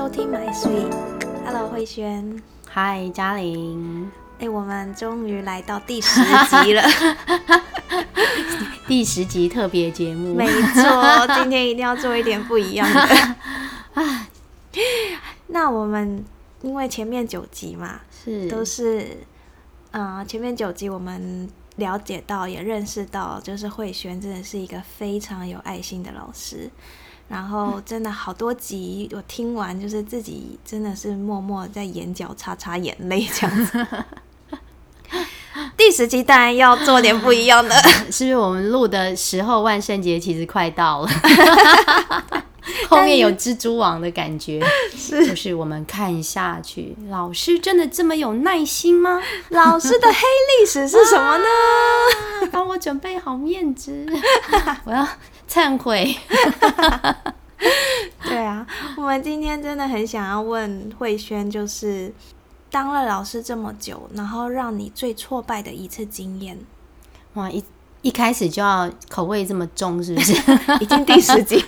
收听 My Sweet。Hello，慧轩。嗨，嘉玲。哎，我们终于来到第十集了。第十集特别节目。没错，今天一定要做一点不一样的。啊，那我们因为前面九集嘛，是都是，嗯，前面九集我们了解到也认识到，就是慧轩真的是一个非常有爱心的老师。然后真的好多集，我听完就是自己真的是默默在眼角擦擦眼泪这样子。第十集当然要做点不一样的，是不是？我们录的时候万圣节其实快到了，后面有蜘蛛网的感觉，是就是我们看下去，老师真的这么有耐心吗？老师的黑历史是什么呢？帮我准备好面子，我要。忏悔，对啊，我们今天真的很想要问慧轩，就是当了老师这么久，然后让你最挫败的一次经验。哇，一一开始就要口味这么重，是不是？已经第十集，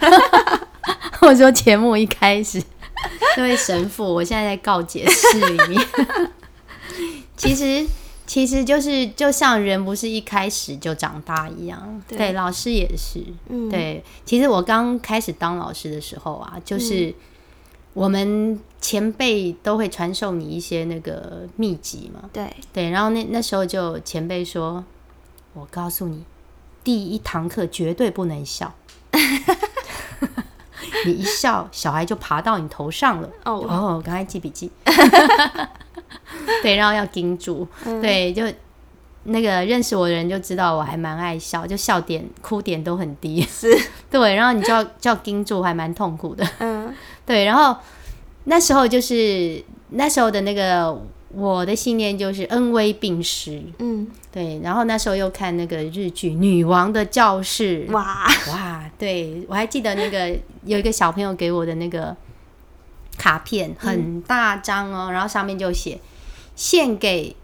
我说节目一开始，这位神父，我现在在告解室里面，其实。其实就是就像人不是一开始就长大一样，对，老师也是，对。其实我刚开始当老师的时候啊，就是我们前辈都会传授你一些那个秘籍嘛，对对。然后那那时候就前辈说，我告诉你，第一堂课绝对不能笑，你一笑，小孩就爬到你头上了。哦哦，赶快记笔记。对，然后要盯住，对，就那个认识我的人就知道我还蛮爱笑，就笑点、哭点都很低，是。对，然后你就要就要盯住，还蛮痛苦的，嗯，对，然后那时候就是那时候的那个我的信念就是恩威并施，嗯，对，然后那时候又看那个日剧《女王的教室》，哇。哇，对我还记得那个有一个小朋友给我的那个卡片，很大张哦，然后上面就写。献给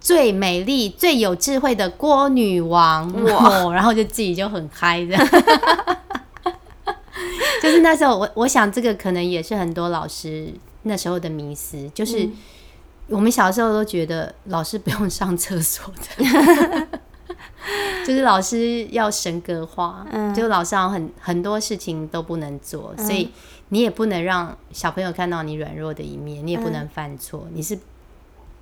最美丽、最有智慧的郭女王。哇！然后就自己就很嗨的，就是那时候我我想这个可能也是很多老师那时候的迷思，就是我们小时候都觉得老师不用上厕所的，就是老师要神格化，就老师好像很很多事情都不能做，所以你也不能让小朋友看到你软弱的一面，你也不能犯错，你是。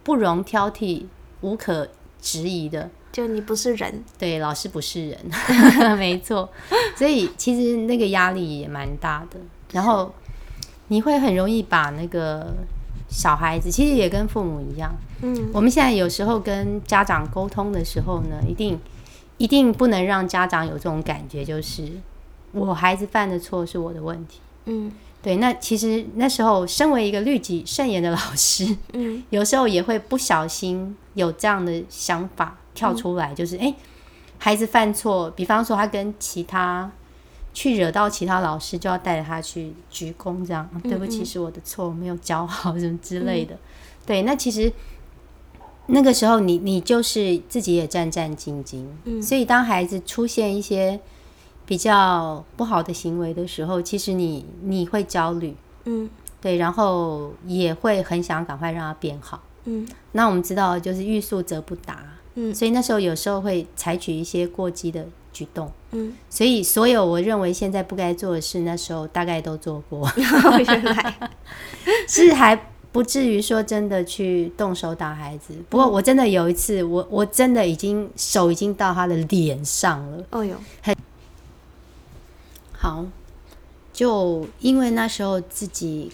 不容挑剔、无可质疑的，就你不是人，对，老师不是人，没错。所以其实那个压力也蛮大的。然后你会很容易把那个小孩子，其实也跟父母一样。嗯，我们现在有时候跟家长沟通的时候呢，一定一定不能让家长有这种感觉，就是我孩子犯的错是我的问题。嗯。对，那其实那时候身为一个律己慎言的老师，嗯，有时候也会不小心有这样的想法跳出来，就是哎，孩子犯错，比方说他跟其他去惹到其他老师，就要带着他去鞠躬，这样对不起，是我的错，我没有教好什么之类的。对，那其实那个时候你你就是自己也战战兢兢，嗯，所以当孩子出现一些。比较不好的行为的时候，其实你你会焦虑，嗯，对，然后也会很想赶快让它变好，嗯。那我们知道就是欲速则不达，嗯，所以那时候有时候会采取一些过激的举动，嗯。所以所有我认为现在不该做的事，那时候大概都做过，原来。是还不至于说真的去动手打孩子。不过我真的有一次，我我真的已经手已经到他的脸上了，哦哟，很。好，就因为那时候自己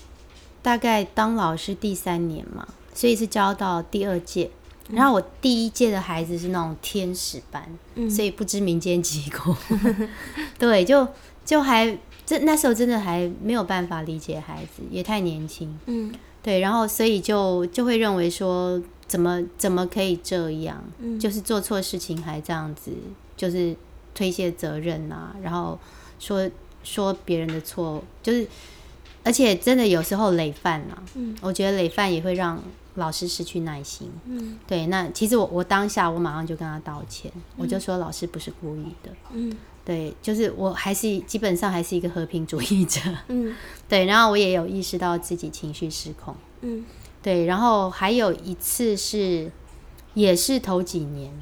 大概当老师第三年嘛，所以是教到第二届。然后我第一届的孩子是那种天使班，所以不知民间疾苦。对，就就还这那时候真的还没有办法理解孩子，也太年轻。嗯，对，然后所以就就会认为说，怎么怎么可以这样？嗯，就是做错事情还这样子，就是推卸责任啊，然后。说说别人的错，就是，而且真的有时候累犯了。嗯，我觉得累犯也会让老师失去耐心。嗯，对。那其实我我当下我马上就跟他道歉，我就说老师不是故意的。嗯，对，就是我还是基本上还是一个和平主义者，嗯对，然后我也有意识到自己情绪失控，嗯对，然后还有一次是也是头几年，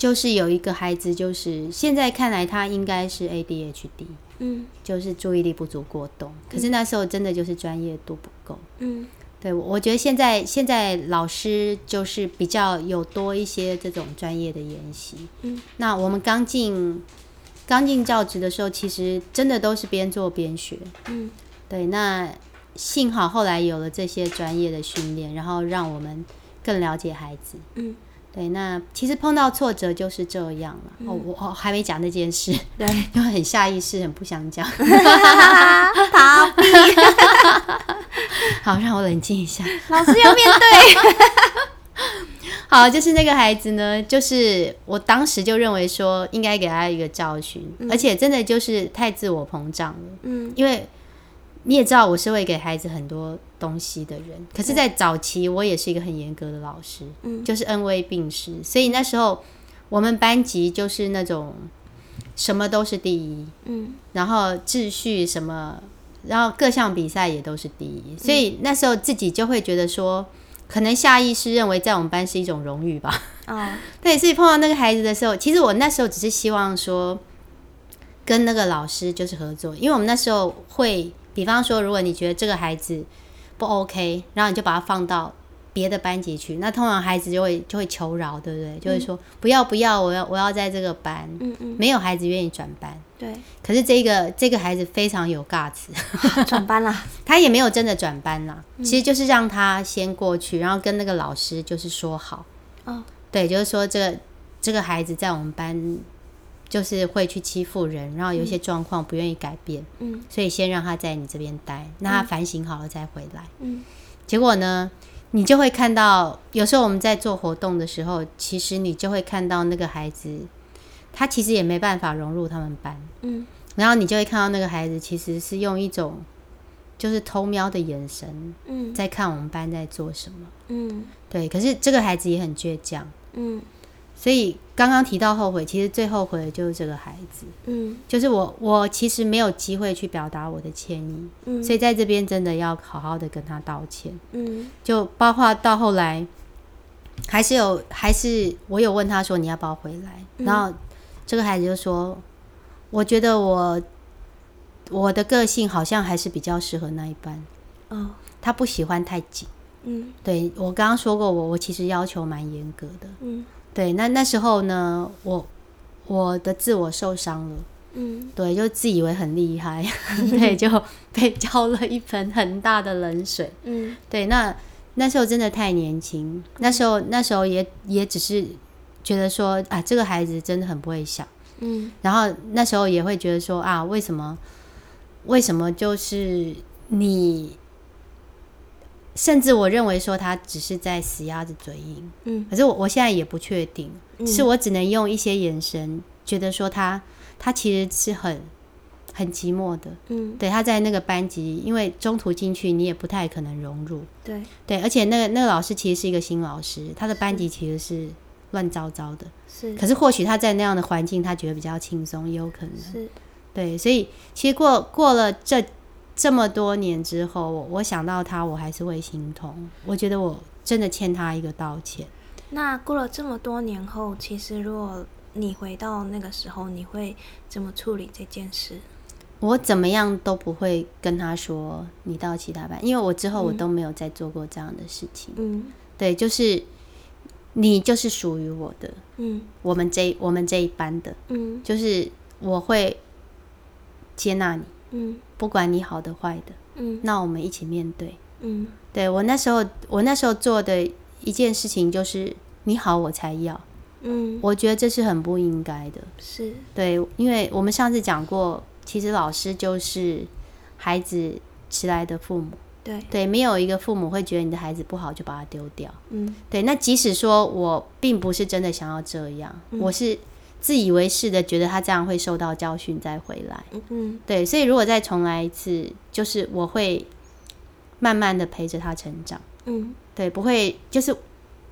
就是有一个孩子，就是现在看来他应该是 ADHD，嗯就是注意力不足过动，可是那时候真的就是专业度不够。嗯对，我我觉得现在现在老师就是比较有多一些这种专业的研习。嗯，那我们刚进刚进教职的时候，其实真的都是边做边学。嗯对，那幸好后来有了这些专业的训练，然后让我们更了解孩子。嗯，对，那其实碰到挫折就是这样了。哦，我我还没讲那件事，对，就很下意识，很不想讲。逃避，好，让我冷静一下。老师要面对。好，就是那个孩子呢，就是我当时就认为说应该给他一个教训，而且真的就是太自我膨胀了。嗯因为你也知道我是会给孩子很多东西的人，可是，在早期我也是一个很严格的老师，嗯。就是恩威并施，所以那时候我们班级就是那种什么都是第一，嗯。然后秩序什么，然后各项比赛也都是第一，所以那时候自己就会觉得说，可能下意识认为在我们班是一种荣誉吧。哦。对，所以碰到那个孩子的时候，其实我那时候只是希望说，跟那个老师就是合作，因为我们那时候会，比方说，如果你觉得这个孩子不 OK，然后你就把他放到别的班级去，那通常孩子就会就会求饶，对不对？就会说、不要不要，我要我要在这个班，嗯嗯，没有孩子愿意转班。对，可是这个这个孩子非常有 guts，转班啦。他也没有真的转班啦，其实就是让他先过去，然后跟那个老师就是说好，哦。对，就是说这个这个孩子在我们班就是会去欺负人，然后有一些状况不愿意改变，嗯。所以先让他在你这边待，那他反省好了再回来。嗯。结果呢，你就会看到，有时候我们在做活动的时候，其实你就会看到那个孩子，他其实也没办法融入他们班，嗯。然后你就会看到那个孩子其实是用一种就是偷瞄的眼神嗯。在看我们班在做什么。嗯。对，可是这个孩子也很倔强，嗯所以刚刚提到后悔，其实最后悔的就是这个孩子，嗯。就是我，我其实没有机会去表达我的歉意，嗯，所以在这边真的要好好的跟他道歉。嗯。就包括到后来，还是有，还是我有问他说你要不要回来，嗯。然后这个孩子就说，我觉得我我的个性好像还是比较适合那一班，哦。他不喜欢太紧。嗯。对我刚刚说过我，我其实要求蛮严格的。嗯对，那那时候呢，我我的自我受伤了，嗯对，就自以为很厉害，对，就 被浇了一盆很大的冷水。嗯对，那那时候真的太年轻，那时候那时候也也只是觉得说啊，这个孩子真的很不会想，嗯然后那时候也会觉得说啊，为什么为什么就是你，甚至我认为说他只是在死鸭子嘴硬，嗯。可是我我现在也不确定，嗯。是我只能用一些眼神觉得说他他其实是很很寂寞的，嗯。对，他在那个班级，因为中途进去你也不太可能融入，对。对，而且那个那个老师其实是一个新老师，他的班级其实是乱糟糟的，是。可是或许他在那样的环境，他觉得比较轻松，也有可能，是。对，所以其实过过了这这么多年之后，我我想到他，我还是会心痛，我觉得我真的欠他一个道歉。那过了这么多年后，其实如果你回到那个时候，你会怎么处理这件事？我怎么样都不会跟他说你到其他班，因为我之后我都没有再做过这样的事情。嗯对，就是你就是属于我的，嗯我们这我们这一班的，嗯就是我会接纳你，嗯。不管你好的坏的，嗯。那我们一起面对。嗯。对我那时候，我那时候做的一件事情就是你好我才要，嗯，我觉得这是很不应该的。是。对，因为我们上次讲过，其实老师就是孩子迟来的父母。对，对，没有一个父母会觉得你的孩子不好就把他丢掉。嗯。对，那即使说我并不是真的想要这样，嗯。我是自以为是的觉得他这样会受到教训再回来。嗯嗯对，所以如果再重来一次，就是我会慢慢的陪着他成长。嗯对，不会就是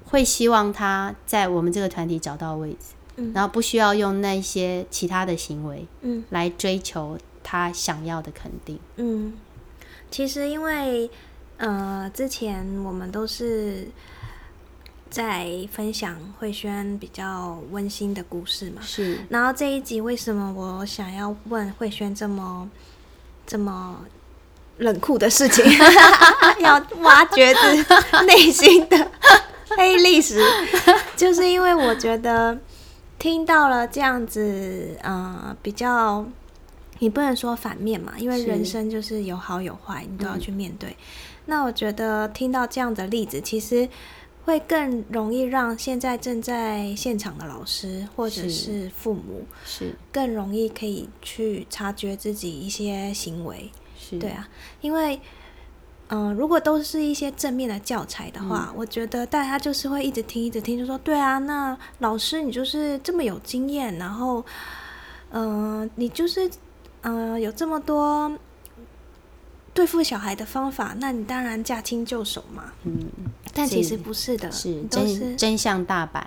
会希望他在我们这个团体找到位置。然后不需要用那些其他的行为嗯来追求他想要的肯定。嗯，其实因为呃，之前我们都是在分享慧轩比较温馨的故事嘛，是，然后这一集为什么我想要问慧轩这么这么冷酷的事情，要挖掘自内心的黑历史，就是因为我觉得听到了这样子，呃，比较你不能说反面嘛，因为人生就是有好有坏，你都要去面对。那我觉得听到这样的例子，其实会更容易让现在正在现场的老师或者是。是父母是，更容易可以去察觉自己一些行为。是，对，啊，因为嗯、呃如果都是一些正面的教材的话，我觉得大家就是会一直听，一直听，就说对啊，那老师你就是这么有经验，然后嗯、呃你就是嗯、呃有这么多对付小孩的方法，那你当然驾轻就熟嘛。嗯，但其是实不是的，是是真真相大白，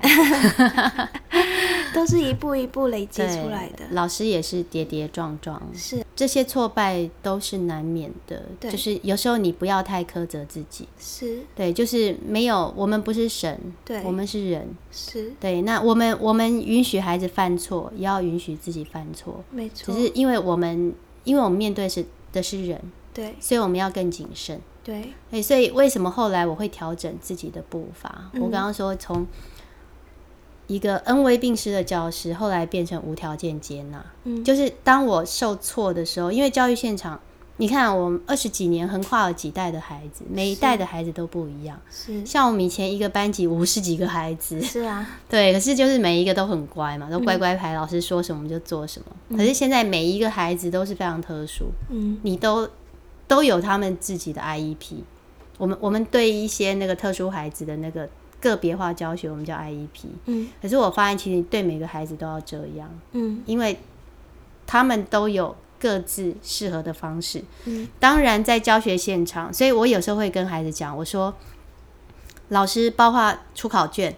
都是一步一步累积出来的。老师也是跌跌撞撞，是这些挫败都是难免的。对就是有时候你不要太苛责自己，是对，就是没有，我们不是神，对我们是人，是，对，那我们我们允许孩子犯错，也要允许自己犯错，没错。只是因为我们因为我们面对是的是人，对所以我们要更谨慎。对对，所以为什么后来我会调整自己的步伐？我刚刚说从一个恩威并施的教师，后来变成无条件接纳。嗯就是当我受挫的时候，因为教育现场，你看我们二十几年横跨了几代的孩子，每一代的孩子都不一样。是像我们以前一个班级五十几个孩子，是啊，对，可是就是每一个都很乖嘛，都乖乖牌，老师说什么就做什么。可是现在每一个孩子都是非常特殊，嗯你都都有他们自己的 IEP。我们我们对一些那个特殊孩子的那个个别化教学，我们叫 IEP。嗯可是我发现，其实对每个孩子都要这样，嗯因为他们都有各自适合的方式。嗯当然，在教学现场，所以我有时候会跟孩子讲，我说，老师包括出考卷、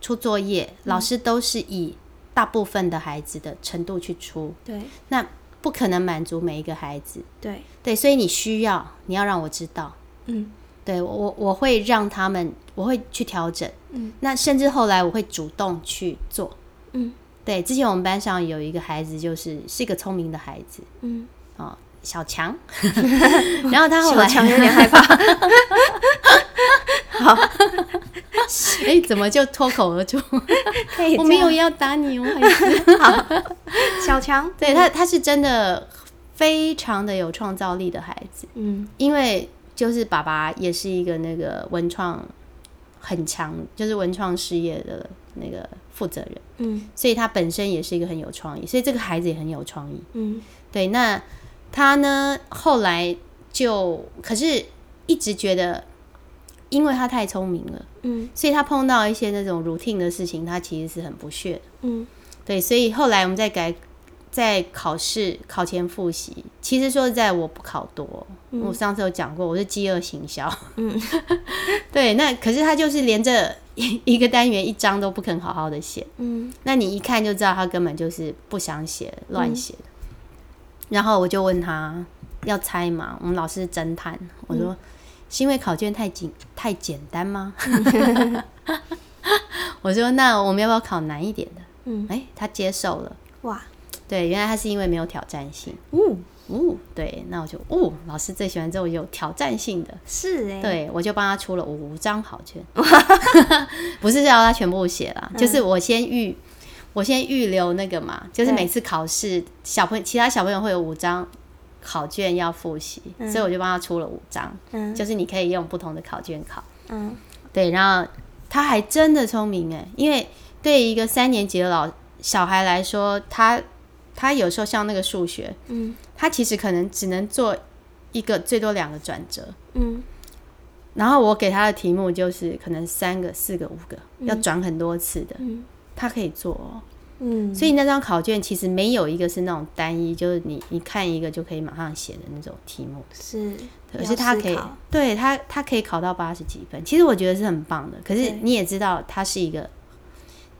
出作业，老师都是以大部分的孩子的程度去出，对那不可能满足每一个孩子。对对，所以你需要，你要让我知道。嗯对我我我会让他们，我会去调整。嗯，那甚至后来我会主动去做。嗯对，之前我们班上有一个孩子，就是是一个聪明的孩子嗯，哦，小强。然后他后来小强有点害怕。好，哎，怎么就脱口而出？我没有要打你哦，孩子。小强，对他，他是真的非常的有创造力的孩子，嗯因为就是爸爸也是一个那个文创很强，就是文创事业的那个负责人，嗯所以他本身也是一个很有创意，所以这个孩子也很有创意。嗯对，那他呢后来就可是一直觉得，因为他太聪明了，嗯所以他碰到一些那种 routine 的事情，他其实是很不屑的。嗯对，所以后来我们在改，在考试考前复习。其实说实在，我不考多，我上次有讲过，我是饥饿行销。嗯，对，那可是他就是连这一 一个单元一张都不肯好好的写，嗯那你一看就知道他根本就是不想写，乱写的。然后我就问他要猜嘛，我们老师是侦探，我说、是因为考卷太简太简单吗？我说那我们要不要考难一点的？嗯，哎、他接受了。哇，对，原来他是因为没有挑战性。嗯，哦，对，那我就哦，老师最喜欢这种有挑战性的。是哎，，对，我就帮他出了五张考卷，不是要他全部写啦，就是我先预，我先预留那个嘛，就是每次考试小朋友其他小朋友会有五张考卷要复习，所以我就帮他出了五张，嗯。就是你可以用不同的考卷考。嗯。对，然后他还真的聪明哎，因为对于一个三年级的老小孩来说，他他有时候像那个数学，嗯。他其实可能只能做一个最多两个转折，嗯。然后我给他的题目就是可能三个、四个、五个，要转很多次的，嗯他可以做哦。嗯，所以那张考卷其实没有一个是那种单一，就是你你看一个就可以马上写的那种题目，是，可是他可以对他他可以考到八十几分，其实我觉得是很棒的。可是你也知道，他是一个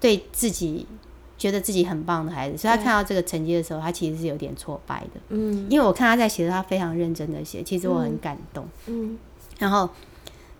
对自己觉得自己很棒的孩子，所以他看到这个成绩的时候，他其实是有点挫败的。嗯因为我看他在写的，他非常认真的写，其实我很感动。嗯然后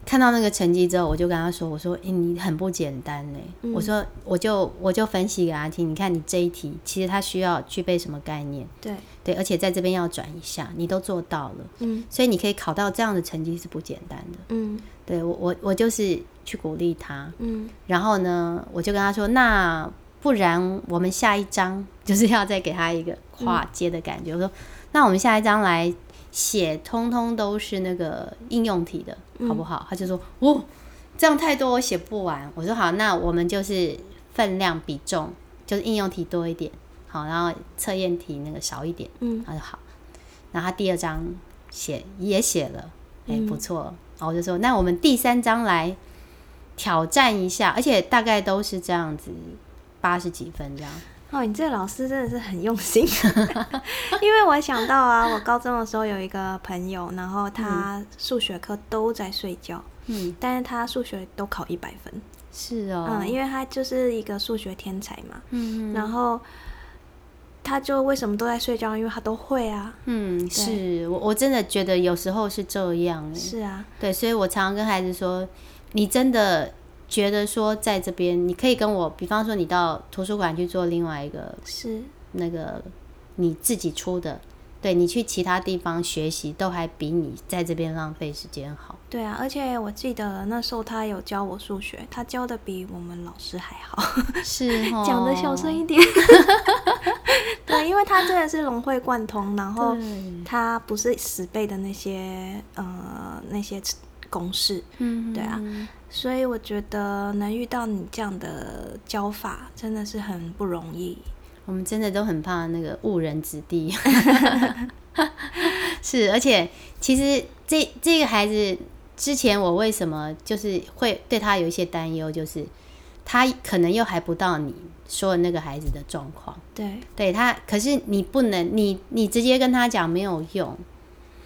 看到那个成绩之后，我就跟他说：“我说，诶，你很不简单呢。嗯我说，我就我就分析给他听，你看你这一题，其实他需要具备什么概念？对，对，而且在这边要转一下，你都做到了，嗯所以你可以考到这样的成绩是不简单的。嗯对我我我就是去鼓励他，嗯然后呢，我就跟他说，那不然我们下一章就是要再给他一个跨阶的感觉。我说，那我们下一章来写，通通都是那个应用题的，好不好？他就说，哦，这样太多，我写不完。我说好，那我们就是分量比重，就是应用题多一点，好，然后测验题那个少一点。嗯他说好，然后他第二章写也写了，哎、不错。然后我就说，那我们第三章来挑战一下，而且大概都是这样子，八十几分这样。哦，你这个老师真的是很用心，因为我想到啊，我高中的时候有一个朋友，然后他数学课都在睡觉，嗯，但是他数学都考一百分，是哦，嗯，因为他就是一个数学天才嘛，嗯然后他就为什么都在睡觉？因为他都会啊，嗯，是我我真的觉得有时候是这样哎，是啊，对，所以我常常跟孩子说，你真的觉得说在这边，你可以跟我，比方说你到图书馆去做另外一个是，那个你自己出的，对你去其他地方学习，都还比你在这边浪费时间好。对啊，而且我记得那时候他有教我数学，他教的比我们老师还好，是哦，讲的小声一点。对，因为他真的是融会贯通，然后他不是死背的那些呃那些公式，嗯，对啊，所以我觉得能遇到你这样的教法，真的是很不容易。我们真的都很怕那个误人子弟。是，而且其实这这个孩子之前我为什么就是会对他有一些担忧，就是他可能又还不到你说的那个孩子的状况。对对他，可是你不能，你你直接跟他讲没有用。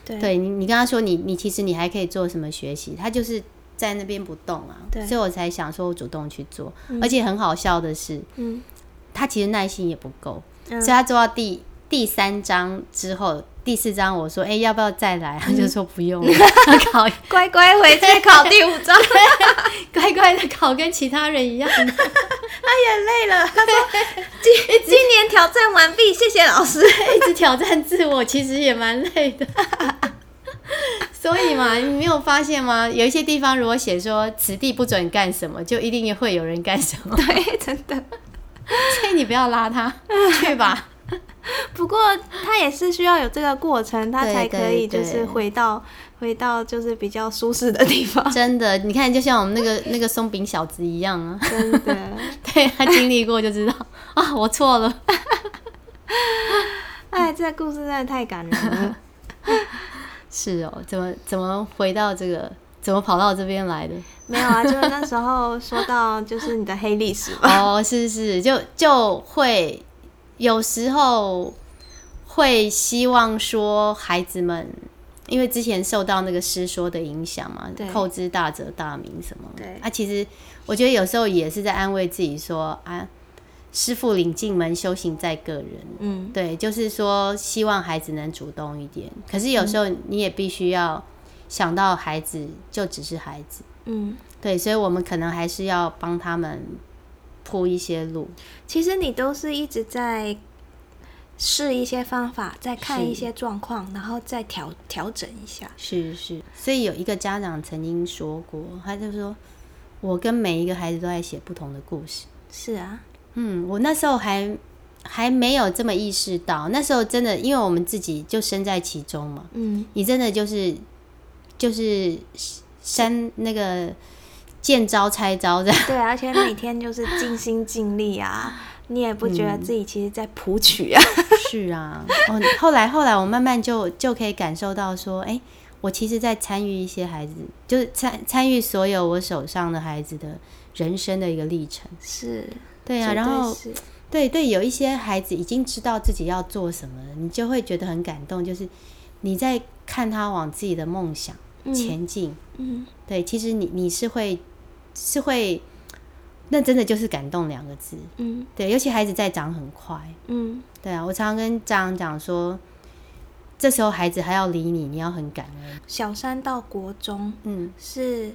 对对你，你跟他说你你其实你还可以做什么学习，他就是在那边不动啊。所以我才想说我主动去做，而且很好笑的是，嗯他其实耐心也不够，嗯所以他做到第第三章之后，第四章我说，哎、要不要再来？他就说不用了，他考乖乖回去考第五章，乖乖的考跟其他人一样。他也累了。他说今今年挑战完毕，谢谢老师。一直挑战自我，其实也蛮累的。所以嘛，你没有发现吗？有一些地方如果写说此地不准干什么，就一定会有人干什么。对，真的。所以你不要拉他 去吧。不过他也是需要有这个过程，他才可以就是回到回到就是比较舒适的地方。真的，你看，就像我们那个那个松饼小子一样啊，真的，对他经历过就知道啊，我错了。哎，这个故事真的太感人了。是哦，怎么怎么回到这个，怎么跑到这边来的？没有啊，就是那时候说到就是你的黑历史嘛。哦，是是，就就会有时候会希望说孩子们，因为之前受到那个师说的影响嘛对，寇之大则大名什么，对啊，其实我觉得有时候也是在安慰自己说啊，师傅领进门，修行在个人。嗯，对，就是说希望孩子能主动一点，可是有时候你也必须要想到孩子就只是孩子，嗯，对，所以我们可能还是要帮他们铺一些路。其实你都是一直在试一些方法，再看一些状况，然后再调调整一下。是是，所以有一个家长曾经说过，他就说，我跟每一个孩子都在写不同的故事。是啊，嗯，我那时候还还没有这么意识到，那时候真的，因为我们自己就身在其中嘛，嗯，你真的就是就是山那个见招拆招的，对啊，而且每天就是尽心尽力啊，你也不觉得嗯自己其实在谱曲啊。是啊，哦，后来后来我慢慢就就可以感受到说，哎、我其实，在参与一些孩子，就是参参与所有我手上的孩子的人生的一个历程。是，对啊，绝然后对对，有一些孩子已经知道自己要做什么了，你就会觉得很感动，就是你在看他往自己的梦想前进。嗯，对，其实你你是会是会那真的就是感动两个字。嗯对，尤其孩子在长很快。嗯对啊，我常常跟家长讲说，这时候孩子还要理你，你要很感恩。小三到国中嗯，是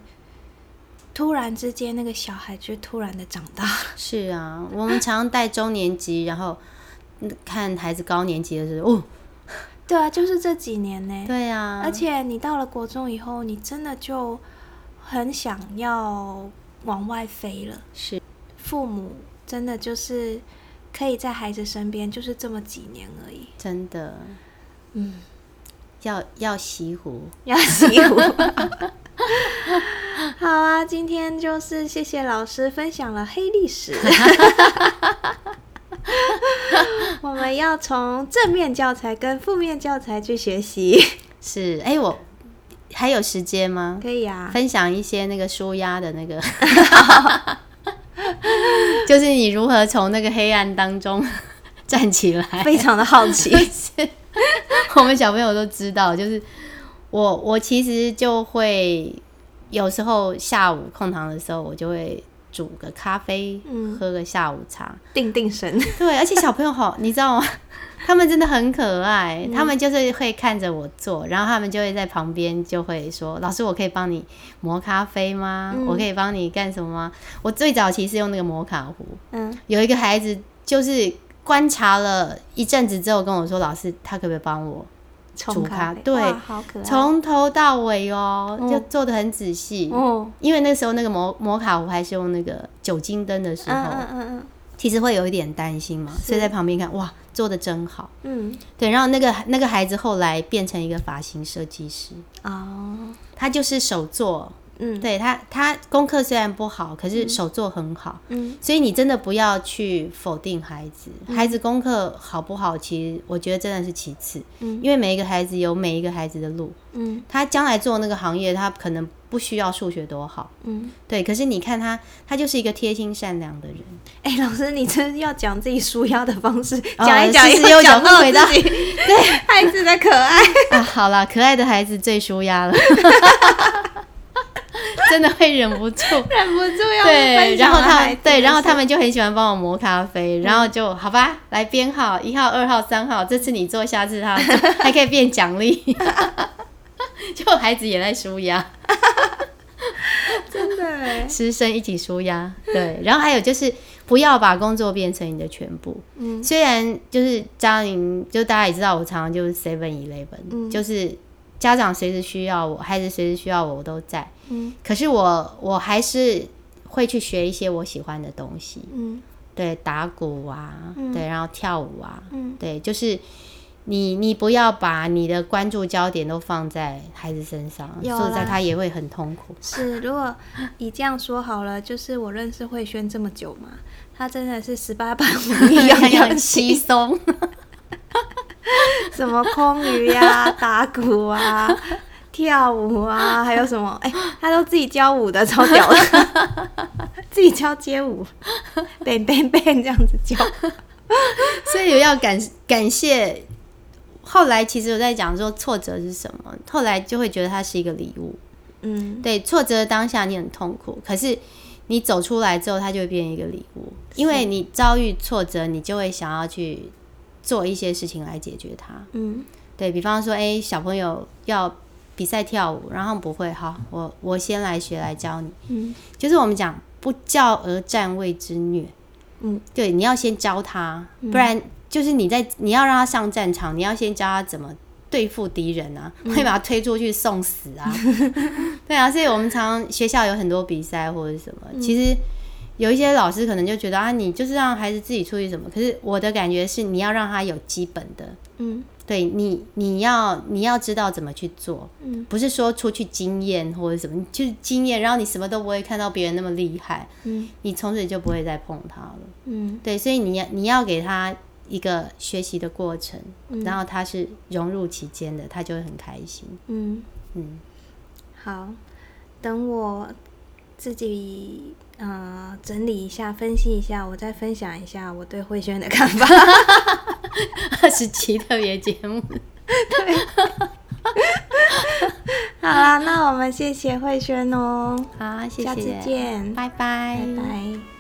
突然之间，那个小孩就突然的长大。是啊，我们常带中年级，然后嗯 看孩子高年级的时候，哦，对啊，就是这几年呢。对啊，而且你到了国中以后，你真的就很想要往外飞了。是父母真的就是可以在孩子身边，就是这么几年而已。真的嗯，要要熄火。要洗湖。好啊，今天就是谢谢老师分享了黑历史。我们要从正面教材跟负面教材去学习，是，哎、我还有时间吗？可以啊。分享一些那个舒压的那个，就是你如何从那个黑暗当中站起来。非常的好奇，我们小朋友都知道，就是我我其实就会有时候下午空堂的时候，我就会煮个咖啡，嗯喝个下午茶。定定神。对，而且小朋友好，你知道吗？他们真的很可爱，他们就是会看着我做，然后他们就会在旁边就会说：“老师，我可以帮你磨咖啡吗？嗯我可以帮你干什么吗？”我最早其实用那个摩卡壶，嗯，有一个孩子就是观察了一阵子之后跟我说：“老师，他可不可以帮我冲煮咖对哇好可爱。从头到尾哦，嗯。就做的很仔细？”哦，因为那时候那个摩摩卡壶还是用那个酒精灯的时嗯候，嗯嗯。其实会有一点担心嘛，所以在旁边看，哇，做的真好。嗯。对，然后那个那个孩子后来变成一个发型设计师，嗯，哦，他就是手做，嗯对他他功课虽然不好，可是手作很好。嗯所以你真的不要去否定孩子，孩子功课好不好，其实我觉得真的是其次，嗯因为每一个孩子有每一个孩子的路，嗯他将来做那个行业，他可能不需要数学多好，嗯。对，可是你看他，他就是一个贴心善良的人，哎、老师，你真是要讲自己舒压的方式，哦讲、一讲又讲回到自己 对 孩子的可爱。啊，好啦，可爱的孩子最舒压了，真的会忍不住。忍不住要对，然后他对，然后他们就很喜欢帮我磨咖啡，然后就好吧，来编号一号、二号、三号，这次你做，下次他做，还可以变奖励。就孩子也在舒压，真的哎，师生一起舒压。对，然后还有就是不要把工作变成你的全部。嗯虽然就是家庭，就大家也知道，我常常就是 Seven Eleven，、嗯就是家长随时需要我，孩子随时需要我，我都在。嗯。可是我我还是会去学一些我喜欢的东西，嗯。对，打鼓啊，嗯。对，然后跳舞啊，嗯。对，就是你你不要把你的关注焦点都放在孩子身上，有说实在他也会很痛苦。是，如果你这样说好了，就是我认识慧轩这么久嘛，他真的是十八般武艺样样稀行，松，什么空余啊、打鼓啊、跳舞啊，还有什么？哎、他都自己教舞的，超屌的，自己教街舞，bang bang bang 这样子教。所以要感感谢。后来其实我在讲说挫折是什么，后来就会觉得它是一个礼物。嗯对，挫折当下你很痛苦，可是你走出来之后，它就会变成一个礼物，因为你遭遇挫折，你就会想要去做一些事情来解决它。嗯。对比方说，哎、小朋友要比赛跳舞，然后不会，好，我我先来学来教你。嗯。就是我们讲不教而战谓之虐，嗯，对，你要先教他，不然就是你在你要让他上战场，你要先教他怎么对付敌人啊，会把他推出去送死啊，对啊，所以我们常常学校有很多比赛或者什么，其实有一些老师可能就觉得啊，你就是让孩子自己出去什么，可是我的感觉是你要让他有基本的。嗯对你，你要你要知道怎么去做，嗯不是说出去经验或者什么，你就是经验，然后你什么都不会看到别人那么厉害，嗯你从此就不会再碰他了。嗯对，所以你要你要给他一个学习的过程，然后他是融入其间的，他就会很开心。嗯，嗯，好，等我自己呃整理一下、分析一下，我再分享一下我对慧轩的看法。二十期特别节目，好啦，那我们谢谢慧轩哦，好，谢谢，下次见，拜拜，拜拜。